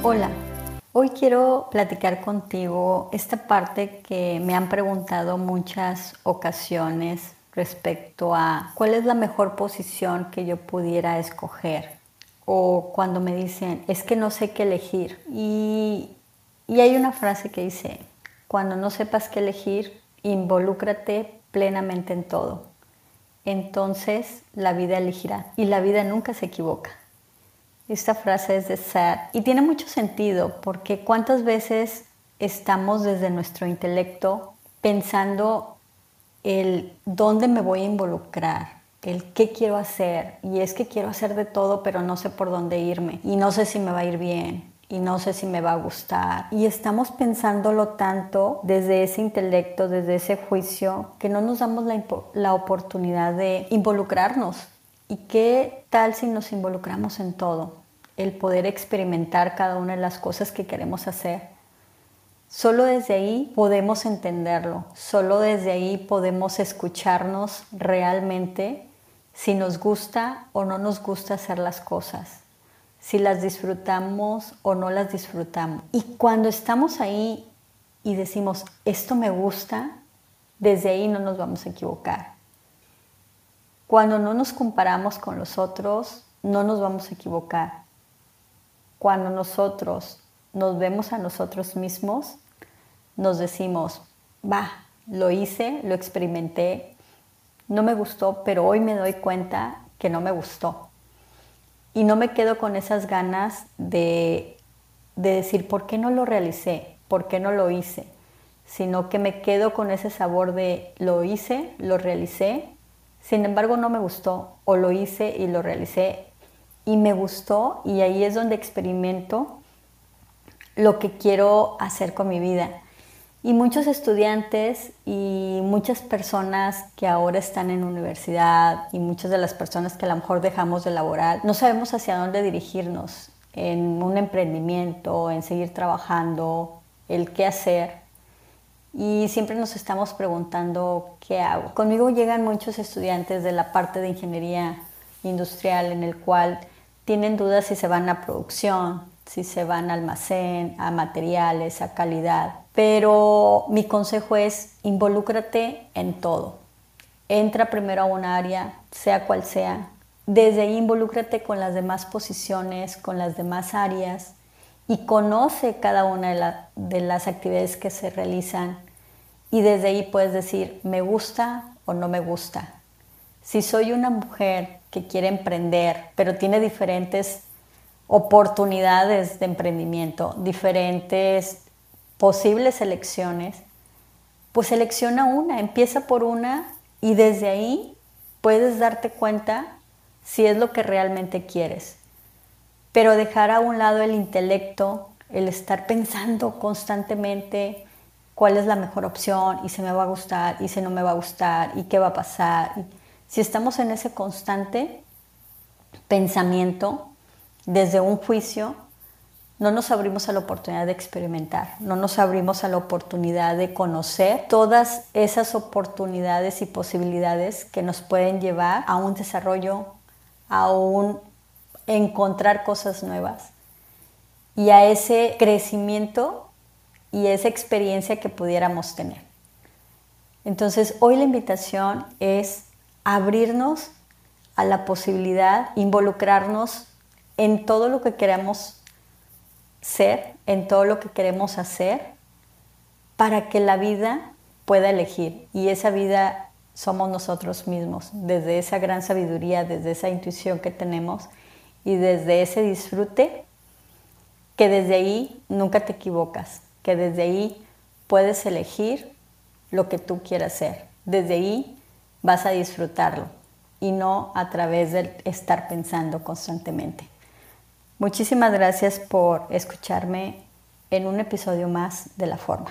Hola, hoy quiero platicar contigo esta parte que me han preguntado muchas ocasiones respecto a cuál es la mejor posición que yo pudiera escoger o cuando me dicen es que no sé qué elegir y, y hay una frase que dice cuando no sepas qué elegir involúcrate plenamente en todo. Entonces la vida elegirá y la vida nunca se equivoca esta frase es de Sad. Y tiene mucho sentido porque cuántas veces estamos desde nuestro intelecto pensando el dónde me voy a involucrar, el qué quiero hacer y es que quiero hacer de todo pero no sé por dónde irme. Y no sé si me va a ir bien y no sé si me va a gustar. Y estamos pensándolo tanto desde ese intelecto, desde ese juicio, que no nos damos la, la oportunidad de involucrarnos ¿Y qué tal si nos involucramos en todo? El poder experimentar cada una de las cosas que queremos hacer. Solo desde ahí podemos entenderlo, solo desde ahí podemos escucharnos realmente si nos gusta o no nos gusta hacer las cosas, si las disfrutamos o no las disfrutamos. Y cuando estamos ahí y decimos, esto me gusta, desde ahí no nos vamos a equivocar. Cuando no nos comparamos con los otros, no nos vamos a equivocar. Cuando nosotros nos vemos a nosotros mismos, nos decimos, va, lo hice, lo experimenté, no me gustó, pero hoy me doy cuenta que no me gustó. Y no me quedo con esas ganas de, de decir, ¿por qué no lo realicé? ¿Por qué no lo hice? Sino que me quedo con ese sabor de lo hice, lo realicé, sin embargo, no me gustó o lo hice y lo realicé y me gustó y ahí es donde experimento lo que quiero hacer con mi vida. Y muchos estudiantes y muchas personas que ahora están en universidad y muchas de las personas que a lo mejor dejamos de laborar, no sabemos hacia dónde dirigirnos en un emprendimiento, en seguir trabajando, el qué hacer y siempre nos estamos preguntando qué hago. Conmigo llegan muchos estudiantes de la parte de ingeniería industrial en el cual tienen dudas si se van a producción, si se van a almacén, a materiales, a calidad. Pero mi consejo es involúcrate en todo. Entra primero a un área, sea cual sea. Desde ahí involúcrate con las demás posiciones, con las demás áreas y conoce cada una de, las actividades que se realizan y desde ahí puedes decir, me gusta o no me gusta. Si soy una mujer que quiere emprender, pero tiene diferentes oportunidades de emprendimiento, diferentes posibles elecciones, pues selecciona una, empieza por una y desde ahí puedes darte cuenta si es lo que realmente quieres pero dejar a un lado el intelecto, el estar pensando constantemente cuál es la mejor opción y si me va a gustar y si no me va a gustar y qué va a pasar. Si estamos en ese constante pensamiento desde un juicio, no nos abrimos a la oportunidad de experimentar, no nos abrimos a la oportunidad de conocer todas esas oportunidades y posibilidades que nos pueden llevar a un desarrollo, a un encontrar cosas nuevas y a ese crecimiento y esa experiencia que pudiéramos tener. Entonces, hoy la invitación es abrirnos a la posibilidad, involucrarnos en todo lo que queremos ser, en todo lo que queremos hacer, para que la vida pueda elegir. Y esa vida somos nosotros mismos, desde esa gran sabiduría, desde esa intuición que tenemos y desde ese disfrute, que desde ahí nunca te equivocas, que desde ahí puedes elegir lo que tú quieras hacer. Desde ahí vas a disfrutarlo y no a través de estar pensando constantemente. Muchísimas gracias por escucharme en un episodio más de La Forma.